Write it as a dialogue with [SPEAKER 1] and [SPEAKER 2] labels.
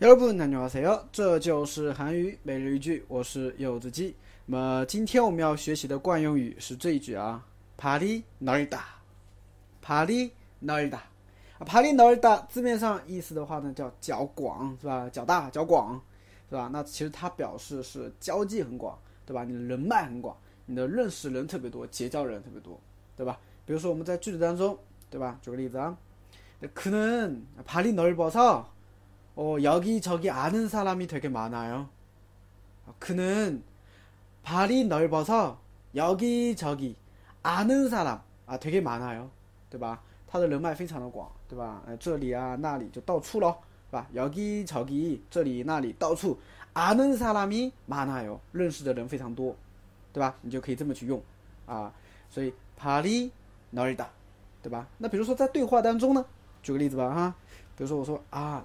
[SPEAKER 1] 여러분 안녕하세요，这就是韩语每日一句，我是柚子鸡。那么今天我们要学习的惯用语是这一句啊，파리넓 다， 파리넓 다。 啊，파리넓다字面上意思的话呢，叫较广，是吧？较大、较广，是吧？那其实它表示是交际很广，对吧？你的人脉很广，你的认识人特别多，结交人特别多，对吧？比如说我们在句子当中，对吧？举个例子啊，그는발이넓어서 어, 여기저기 아는 사람이 되게 많아요. 그는 발이 넓어서 여기저기 아는 사람 아 되게 많아요. 对吧他的人脉非常的广对吧这里啊那里就到处咯对吧 여기저기 这里那里到处 아는 사람이 많아요 认识的人非常多对吧你就可以这么去用啊所以 발이 넓다 对吧那比如说在对话当中呢举个例子吧哈比如说我说啊